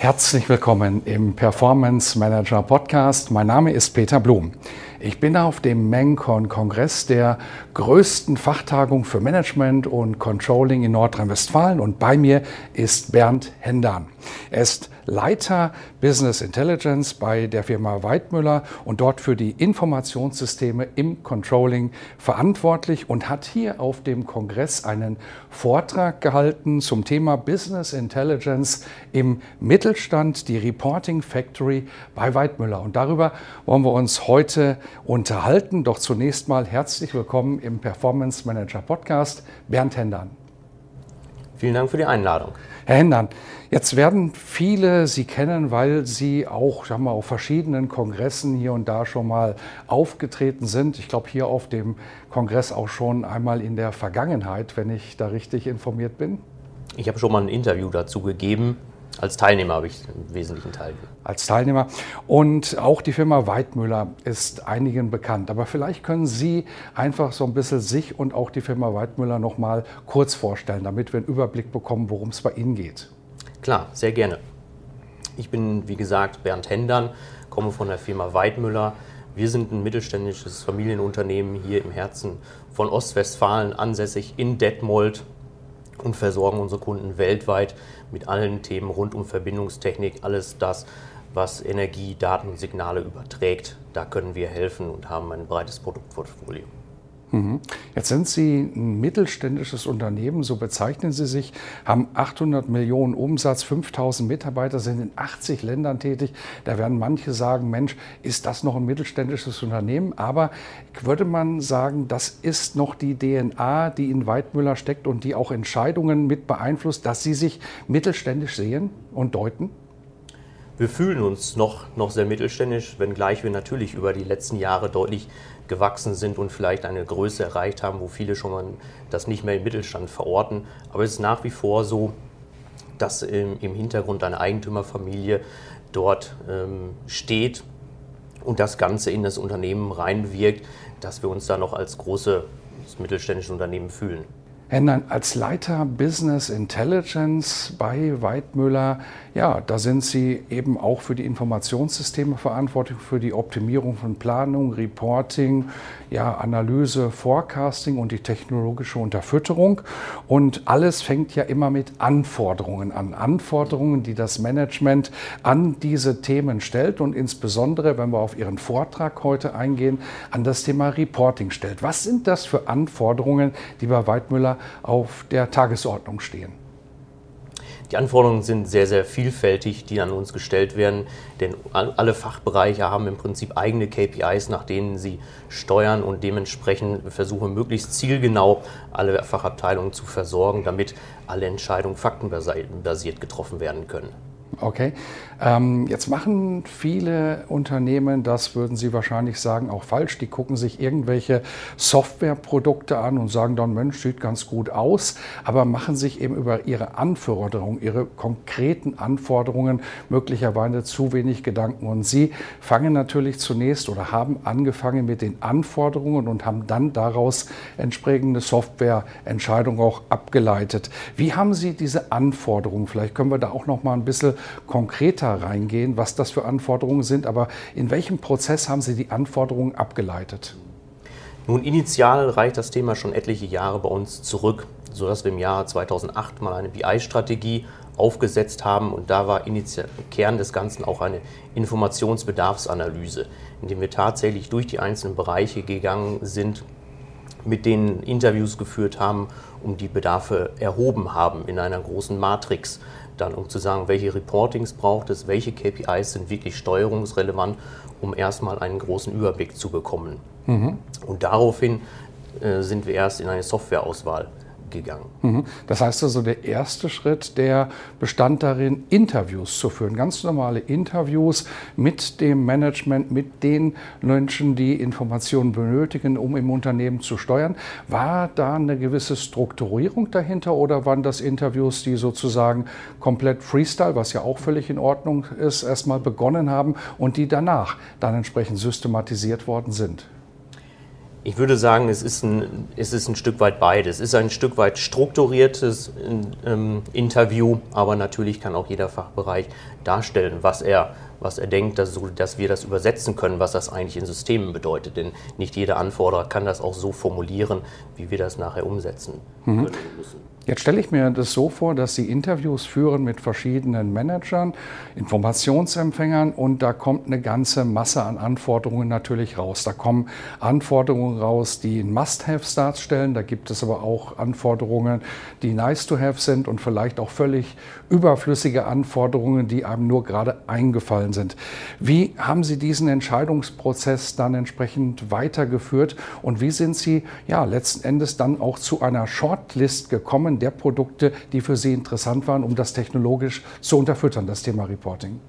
Herzlich willkommen im Performance Manager Podcast. Mein Name ist Peter Blum. Ich bin auf dem MENCON-Kongress der größten Fachtagung für Management und Controlling in Nordrhein-Westfalen und bei mir ist Bernd Hendan. Er ist Leiter Business Intelligence bei der Firma Weidmüller und dort für die Informationssysteme im Controlling verantwortlich und hat hier auf dem Kongress einen Vortrag gehalten zum Thema Business Intelligence im Mittelstand, die Reporting Factory bei Weidmüller. Und darüber wollen wir uns heute unterhalten. Doch zunächst mal herzlich willkommen im Performance Manager Podcast, Bernd Hendern. Vielen Dank für die Einladung. Herr Hendern, jetzt werden viele Sie kennen, weil Sie auch sagen wir, auf verschiedenen Kongressen hier und da schon mal aufgetreten sind. Ich glaube, hier auf dem Kongress auch schon einmal in der Vergangenheit, wenn ich da richtig informiert bin. Ich habe schon mal ein Interview dazu gegeben. Als Teilnehmer habe ich einen wesentlichen Teil. Als Teilnehmer. Und auch die Firma Weidmüller ist einigen bekannt. Aber vielleicht können Sie einfach so ein bisschen sich und auch die Firma Weidmüller noch mal kurz vorstellen, damit wir einen Überblick bekommen, worum es bei Ihnen geht. Klar, sehr gerne. Ich bin, wie gesagt, Bernd Hendern, komme von der Firma Weidmüller. Wir sind ein mittelständisches Familienunternehmen hier im Herzen von Ostwestfalen, ansässig in Detmold und versorgen unsere Kunden weltweit mit allen Themen rund um Verbindungstechnik, alles das, was Energie, Daten und Signale überträgt. Da können wir helfen und haben ein breites Produktportfolio. Mhm. Jetzt sind Sie ein mittelständisches Unternehmen, so bezeichnen Sie sich, haben 800 Millionen Umsatz, 5000 Mitarbeiter, sind in 80 Ländern tätig. Da werden manche sagen, Mensch, ist das noch ein mittelständisches Unternehmen? Aber würde man sagen, das ist noch die DNA, die in Weidmüller steckt und die auch Entscheidungen mit beeinflusst, dass Sie sich mittelständisch sehen und deuten? Wir fühlen uns noch, noch sehr mittelständisch, wenngleich wir natürlich über die letzten Jahre deutlich gewachsen sind und vielleicht eine Größe erreicht haben, wo viele schon mal das nicht mehr im Mittelstand verorten. Aber es ist nach wie vor so, dass im, im Hintergrund eine Eigentümerfamilie dort ähm, steht und das Ganze in das Unternehmen reinwirkt, dass wir uns da noch als großes mittelständisches Unternehmen fühlen. Hendern, als Leiter Business Intelligence bei Weidmüller, ja, da sind Sie eben auch für die Informationssysteme verantwortlich, für die Optimierung von Planung, Reporting, ja, Analyse, Forecasting und die technologische Unterfütterung. Und alles fängt ja immer mit Anforderungen an. Anforderungen, die das Management an diese Themen stellt und insbesondere, wenn wir auf Ihren Vortrag heute eingehen, an das Thema Reporting stellt. Was sind das für Anforderungen, die bei Weidmüller auf der Tagesordnung stehen? Die Anforderungen sind sehr, sehr vielfältig, die an uns gestellt werden, denn alle Fachbereiche haben im Prinzip eigene KPIs, nach denen sie steuern und dementsprechend versuchen, möglichst zielgenau alle Fachabteilungen zu versorgen, damit alle Entscheidungen faktenbasiert getroffen werden können. Okay. Ähm, jetzt machen viele Unternehmen, das würden Sie wahrscheinlich sagen, auch falsch. Die gucken sich irgendwelche Softwareprodukte an und sagen dann, Mensch, sieht ganz gut aus, aber machen sich eben über ihre Anforderungen, ihre konkreten Anforderungen möglicherweise zu wenig Gedanken. Und Sie fangen natürlich zunächst oder haben angefangen mit den Anforderungen und haben dann daraus entsprechende Softwareentscheidungen auch abgeleitet. Wie haben Sie diese Anforderungen? Vielleicht können wir da auch noch mal ein bisschen konkreter reingehen, was das für Anforderungen sind. Aber in welchem Prozess haben Sie die Anforderungen abgeleitet? Nun, initial reicht das Thema schon etliche Jahre bei uns zurück, sodass wir im Jahr 2008 mal eine BI-Strategie aufgesetzt haben und da war Kern des Ganzen auch eine Informationsbedarfsanalyse, indem wir tatsächlich durch die einzelnen Bereiche gegangen sind, mit denen Interviews geführt haben, um die Bedarfe erhoben haben in einer großen Matrix dann, um zu sagen, welche Reportings braucht es, welche KPIs sind wirklich steuerungsrelevant, um erstmal einen großen Überblick zu bekommen. Mhm. Und daraufhin äh, sind wir erst in eine Softwareauswahl gegangen. Mhm. Das heißt also, der erste Schritt, der bestand darin, Interviews zu führen, ganz normale Interviews mit dem Management, mit den Menschen, die Informationen benötigen, um im Unternehmen zu steuern. War da eine gewisse Strukturierung dahinter oder waren das Interviews, die sozusagen komplett Freestyle, was ja auch völlig in Ordnung ist, erstmal begonnen haben und die danach dann entsprechend systematisiert worden sind? Ich würde sagen, es ist, ein, es ist ein Stück weit beides. Es ist ein Stück weit strukturiertes ähm, Interview, aber natürlich kann auch jeder Fachbereich darstellen, was er, was er denkt, dass, dass wir das übersetzen können, was das eigentlich in Systemen bedeutet. Denn nicht jeder Anforderer kann das auch so formulieren, wie wir das nachher umsetzen mhm. können müssen. Jetzt stelle ich mir das so vor, dass Sie Interviews führen mit verschiedenen Managern, Informationsempfängern und da kommt eine ganze Masse an Anforderungen natürlich raus. Da kommen Anforderungen raus, die Must-Haves darstellen. Da gibt es aber auch Anforderungen, die nice-to-have sind und vielleicht auch völlig überflüssige Anforderungen, die einem nur gerade eingefallen sind. Wie haben Sie diesen Entscheidungsprozess dann entsprechend weitergeführt und wie sind Sie ja letzten Endes dann auch zu einer Shortlist gekommen der Produkte, die für Sie interessant waren, um das technologisch zu unterfüttern, das Thema Reporting?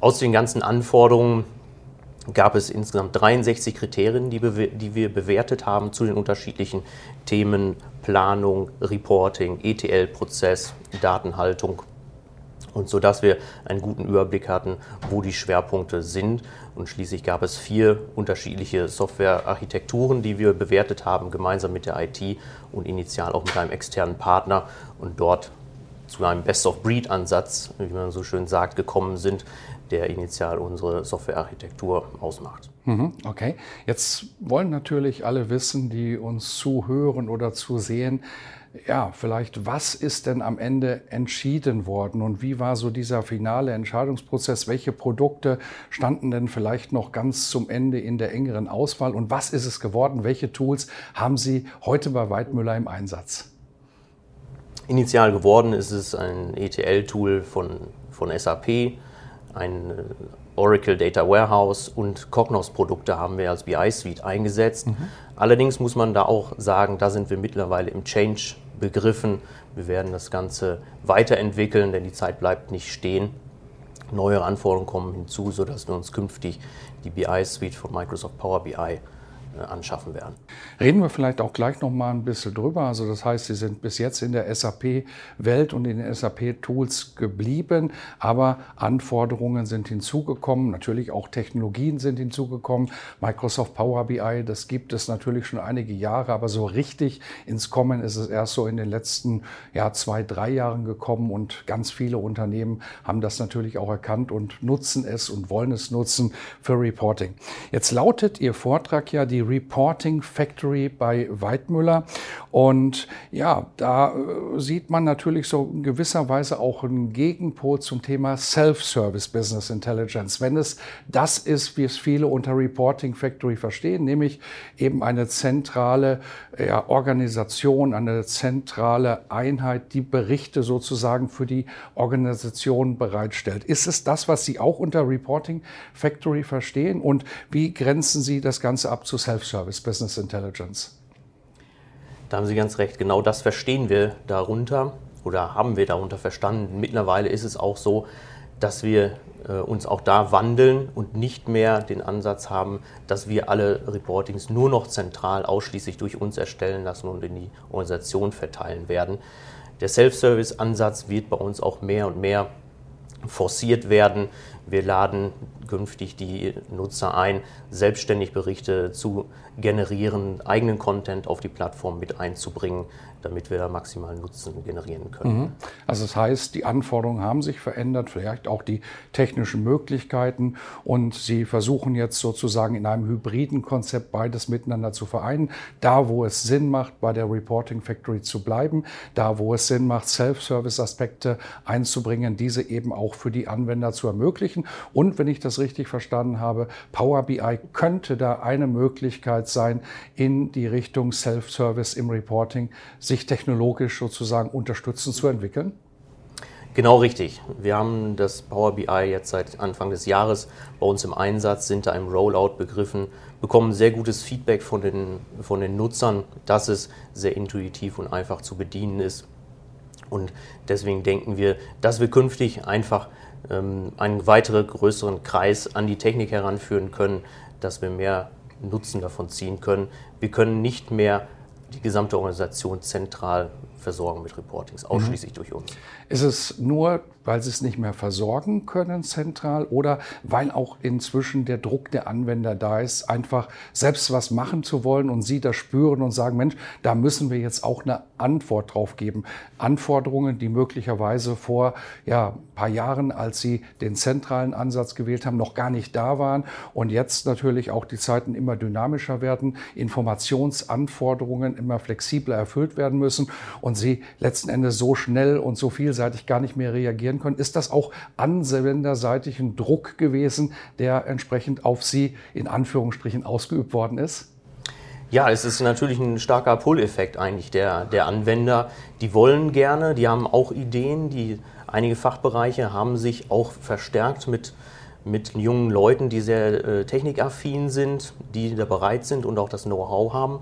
Aus den ganzen Anforderungen gab es insgesamt 63 Kriterien, die, die, wir bewertet haben zu den unterschiedlichen Themen Planung, Reporting, ETL-Prozess, Datenhaltung und so dass wir einen guten Überblick hatten, wo die Schwerpunkte sind. Und schließlich gab es vier unterschiedliche Softwarearchitekturen, die wir bewertet haben, gemeinsam mit der IT und initial auch mit einem externen Partner und dort zu einem Best-of-Breed-Ansatz, wie man so schön sagt, gekommen sind, der initial unsere Softwarearchitektur ausmacht. Mhm, okay, jetzt wollen natürlich alle wissen, die uns zuhören oder zusehen, ja, vielleicht, was ist denn am Ende entschieden worden und wie war so dieser finale Entscheidungsprozess? Welche Produkte standen denn vielleicht noch ganz zum Ende in der engeren Auswahl und was ist es geworden? Welche Tools haben Sie heute bei Weidmüller im Einsatz? Initial geworden ist es ein ETL-Tool von, von SAP, ein äh, Oracle Data Warehouse und Cognos-Produkte haben wir als BI-Suite eingesetzt. Mhm. Allerdings muss man da auch sagen, da sind wir mittlerweile im Change begriffen. Wir werden das Ganze weiterentwickeln, denn die Zeit bleibt nicht stehen. Neue Anforderungen kommen hinzu, sodass wir uns künftig die BI-Suite von Microsoft Power BI anschaffen werden. Reden wir vielleicht auch gleich noch mal ein bisschen drüber. Also das heißt, Sie sind bis jetzt in der SAP-Welt und in den SAP-Tools geblieben, aber Anforderungen sind hinzugekommen, natürlich auch Technologien sind hinzugekommen. Microsoft Power BI, das gibt es natürlich schon einige Jahre, aber so richtig ins Kommen ist es erst so in den letzten ja, zwei, drei Jahren gekommen und ganz viele Unternehmen haben das natürlich auch erkannt und nutzen es und wollen es nutzen für Reporting. Jetzt lautet Ihr Vortrag ja die Reporting Factory bei Weidmüller. Und ja, da äh, sieht man natürlich so in gewisser Weise auch einen Gegenpol zum Thema Self-Service Business Intelligence. Wenn es das ist, wie es viele unter Reporting Factory verstehen, nämlich eben eine zentrale ja, Organisation, eine zentrale Einheit, die Berichte sozusagen für die Organisation bereitstellt. Ist es das, was Sie auch unter Reporting Factory verstehen? Und wie grenzen Sie das Ganze ab zu Self-Service? Self-Service Business Intelligence. Da haben Sie ganz recht. Genau das verstehen wir darunter oder haben wir darunter verstanden. Mittlerweile ist es auch so, dass wir äh, uns auch da wandeln und nicht mehr den Ansatz haben, dass wir alle Reportings nur noch zentral ausschließlich durch uns erstellen lassen und in die Organisation verteilen werden. Der Self-Service-Ansatz wird bei uns auch mehr und mehr forciert werden. Wir laden künftig die Nutzer ein, selbstständig Berichte zu generieren, eigenen Content auf die Plattform mit einzubringen, damit wir da maximalen Nutzen generieren können. Mhm. Also das heißt, die Anforderungen haben sich verändert, vielleicht auch die technischen Möglichkeiten und Sie versuchen jetzt sozusagen in einem hybriden Konzept beides miteinander zu vereinen. Da, wo es Sinn macht, bei der Reporting Factory zu bleiben, da, wo es Sinn macht, Self-Service-Aspekte einzubringen, diese eben auch für die Anwender zu ermöglichen. Und wenn ich das richtig verstanden habe, Power BI könnte da eine Möglichkeit sein, in die Richtung Self-Service im Reporting sich technologisch sozusagen unterstützen zu entwickeln? Genau richtig. Wir haben das Power BI jetzt seit Anfang des Jahres bei uns im Einsatz, sind da im Rollout begriffen, bekommen sehr gutes Feedback von den, von den Nutzern, dass es sehr intuitiv und einfach zu bedienen ist. Und deswegen denken wir, dass wir künftig einfach ähm, einen weiteren größeren Kreis an die Technik heranführen können, dass wir mehr Nutzen davon ziehen können. Wir können nicht mehr die gesamte Organisation zentral versorgen mit Reportings, ausschließlich mhm. durch uns. Ist es nur weil sie es nicht mehr versorgen können zentral oder weil auch inzwischen der Druck der Anwender da ist, einfach selbst was machen zu wollen und sie das spüren und sagen, Mensch, da müssen wir jetzt auch eine Antwort drauf geben. Anforderungen, die möglicherweise vor ja, ein paar Jahren, als sie den zentralen Ansatz gewählt haben, noch gar nicht da waren und jetzt natürlich auch die Zeiten immer dynamischer werden, Informationsanforderungen immer flexibler erfüllt werden müssen und sie letzten Endes so schnell und so vielseitig gar nicht mehr reagieren können. Ist das auch anwenderseitig ein Druck gewesen, der entsprechend auf Sie in Anführungsstrichen ausgeübt worden ist? Ja, es ist natürlich ein starker Pull-Effekt eigentlich der, der Anwender. Die wollen gerne, die haben auch Ideen. Die, einige Fachbereiche haben sich auch verstärkt mit, mit jungen Leuten, die sehr äh, technikaffin sind, die da bereit sind und auch das Know-how haben,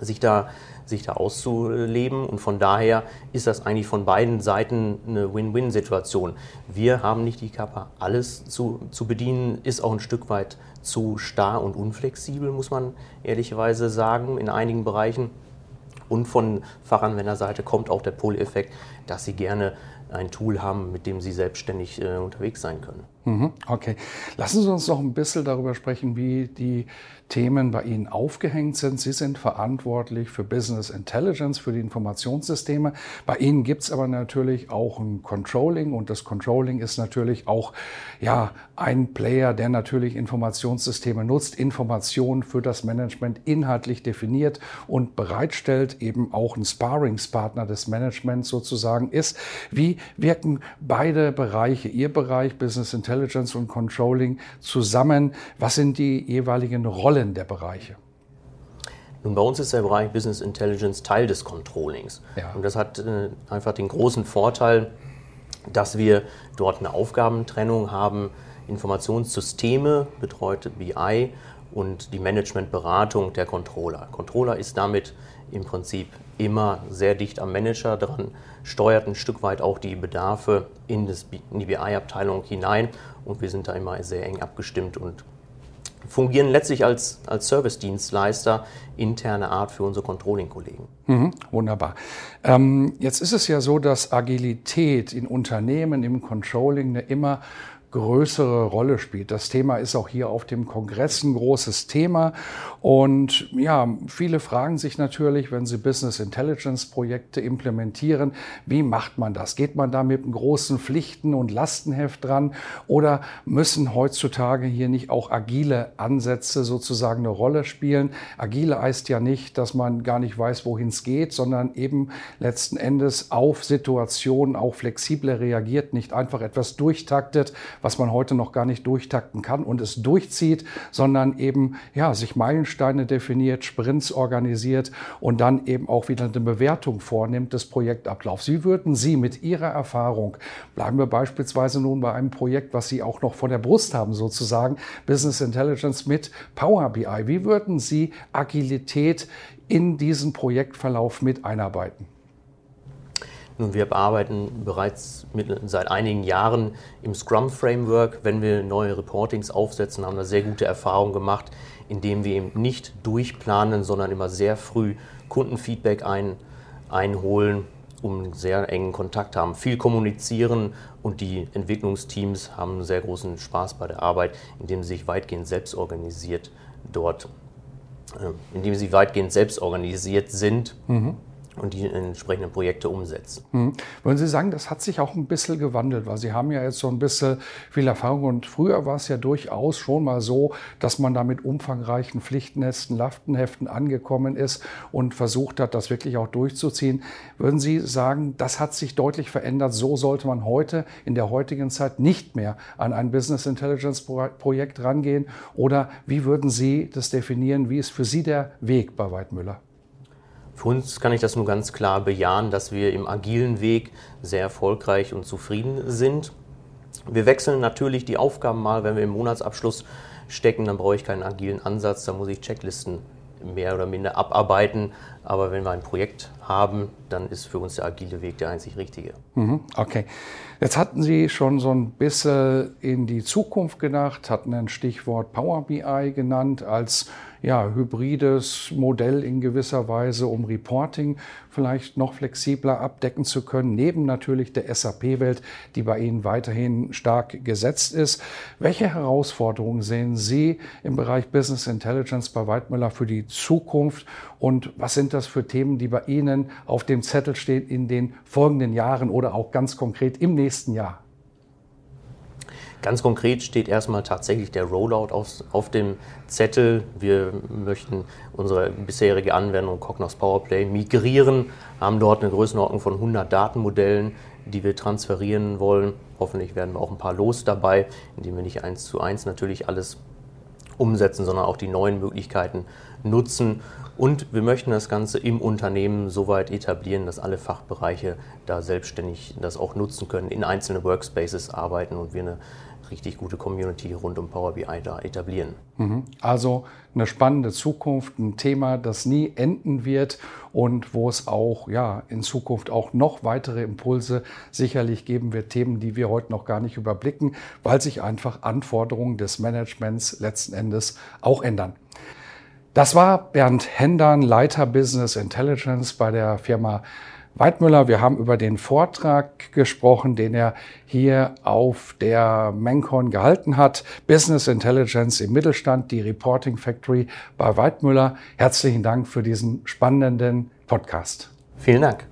sich da sich da auszuleben. Und von daher ist das eigentlich von beiden Seiten eine Win-Win-Situation. Wir haben nicht die Kappa, alles zu, zu bedienen, ist auch ein Stück weit zu starr und unflexibel, muss man ehrlicherweise sagen, in einigen Bereichen. Und von Fachanwenderseite kommt auch der Pull-Effekt, dass sie gerne ein Tool haben, mit dem sie selbstständig äh, unterwegs sein können. Mhm, okay. Lassen Sie uns noch ein bisschen darüber sprechen, wie die Themen bei Ihnen aufgehängt sind. Sie sind verantwortlich für Business Intelligence, für die Informationssysteme. Bei Ihnen gibt es aber natürlich auch ein Controlling und das Controlling ist natürlich auch ja, ein Player, der natürlich Informationssysteme nutzt, Informationen für das Management inhaltlich definiert und bereitstellt, eben auch ein Sparringspartner des Managements sozusagen ist. Wie wirken beide Bereiche, Ihr Bereich Business Intelligence, Intelligence und Controlling zusammen? Was sind die jeweiligen Rollen der Bereiche? Nun, bei uns ist der Bereich Business Intelligence Teil des Controllings. Ja. Und das hat äh, einfach den großen Vorteil, dass wir dort eine Aufgabentrennung haben. Informationssysteme betreut BI und die Managementberatung der Controller. Controller ist damit im Prinzip immer sehr dicht am Manager dran, steuert ein Stück weit auch die Bedarfe in, das, in die BI-Abteilung hinein und wir sind da immer sehr eng abgestimmt und fungieren letztlich als, als Service-Dienstleister interne Art für unsere Controlling-Kollegen. Mhm, wunderbar. Ähm, jetzt ist es ja so, dass Agilität in Unternehmen im Controlling eine immer größere Rolle spielt. Das Thema ist auch hier auf dem Kongress ein großes Thema. Und ja, viele fragen sich natürlich, wenn sie Business Intelligence Projekte implementieren, wie macht man das? Geht man da mit einem großen Pflichten- und Lastenheft dran? Oder müssen heutzutage hier nicht auch agile Ansätze sozusagen eine Rolle spielen? Agile heißt ja nicht, dass man gar nicht weiß, wohin es geht, sondern eben letzten Endes auf Situationen auch flexibler reagiert, nicht einfach etwas durchtaktet, was man heute noch gar nicht durchtakten kann und es durchzieht, sondern eben ja, sich Meilensteine definiert, Sprints organisiert und dann eben auch wieder eine Bewertung vornimmt des Projektablaufs. Wie würden Sie mit Ihrer Erfahrung, bleiben wir beispielsweise nun bei einem Projekt, was Sie auch noch vor der Brust haben, sozusagen, Business Intelligence mit Power BI, wie würden Sie Agilität in diesen Projektverlauf mit einarbeiten? Nun, wir bearbeiten bereits mit, seit einigen Jahren im Scrum-Framework. Wenn wir neue Reportings aufsetzen, haben wir sehr gute Erfahrungen gemacht, indem wir eben nicht durchplanen, sondern immer sehr früh Kundenfeedback ein, einholen, um einen sehr engen Kontakt haben, viel kommunizieren und die Entwicklungsteams haben einen sehr großen Spaß bei der Arbeit, indem sie sich weitgehend selbst organisiert dort, äh, indem sie weitgehend selbst organisiert sind. Mhm und die entsprechenden Projekte umsetzen. Hm. Würden Sie sagen, das hat sich auch ein bisschen gewandelt, weil Sie haben ja jetzt so ein bisschen viel Erfahrung und früher war es ja durchaus schon mal so, dass man da mit umfangreichen Pflichtenheften, Laftenheften angekommen ist und versucht hat, das wirklich auch durchzuziehen. Würden Sie sagen, das hat sich deutlich verändert, so sollte man heute in der heutigen Zeit nicht mehr an ein Business Intelligence Projekt rangehen oder wie würden Sie das definieren, wie ist für Sie der Weg bei Weidmüller? Für uns kann ich das nur ganz klar bejahen, dass wir im agilen Weg sehr erfolgreich und zufrieden sind. Wir wechseln natürlich die Aufgaben mal, wenn wir im Monatsabschluss stecken, dann brauche ich keinen agilen Ansatz, da muss ich Checklisten mehr oder minder abarbeiten. Aber wenn wir ein Projekt haben, dann ist für uns der agile Weg der einzig richtige. Mhm, okay. Jetzt hatten Sie schon so ein bisschen in die Zukunft gedacht, hatten ein Stichwort Power BI genannt als ja, hybrides Modell in gewisser Weise, um Reporting vielleicht noch flexibler abdecken zu können, neben natürlich der SAP-Welt, die bei Ihnen weiterhin stark gesetzt ist. Welche Herausforderungen sehen Sie im Bereich Business Intelligence bei Weidmüller für die Zukunft und was sind das für Themen, die bei Ihnen auf dem Zettel stehen in den folgenden Jahren oder auch ganz konkret im nächsten Jahr? Ganz konkret steht erstmal tatsächlich der Rollout auf, auf dem Zettel. Wir möchten unsere bisherige Anwendung Cognos Powerplay migrieren, haben dort eine Größenordnung von 100 Datenmodellen, die wir transferieren wollen. Hoffentlich werden wir auch ein paar los dabei, indem wir nicht eins zu eins natürlich alles umsetzen, sondern auch die neuen Möglichkeiten nutzen. Und wir möchten das Ganze im Unternehmen so weit etablieren, dass alle Fachbereiche da selbstständig das auch nutzen können, in einzelne Workspaces arbeiten und wir eine richtig gute Community rund um Power BI da etablieren. Mhm. Also eine spannende Zukunft, ein Thema, das nie enden wird und wo es auch ja in Zukunft auch noch weitere Impulse sicherlich geben wird, Themen, die wir heute noch gar nicht überblicken, weil sich einfach Anforderungen des Managements letzten Endes auch ändern. Das war Bernd Hendern, Leiter Business Intelligence bei der Firma Weidmüller. Wir haben über den Vortrag gesprochen, den er hier auf der Mencon gehalten hat. Business Intelligence im Mittelstand, die Reporting Factory bei Weidmüller. Herzlichen Dank für diesen spannenden Podcast. Vielen Dank.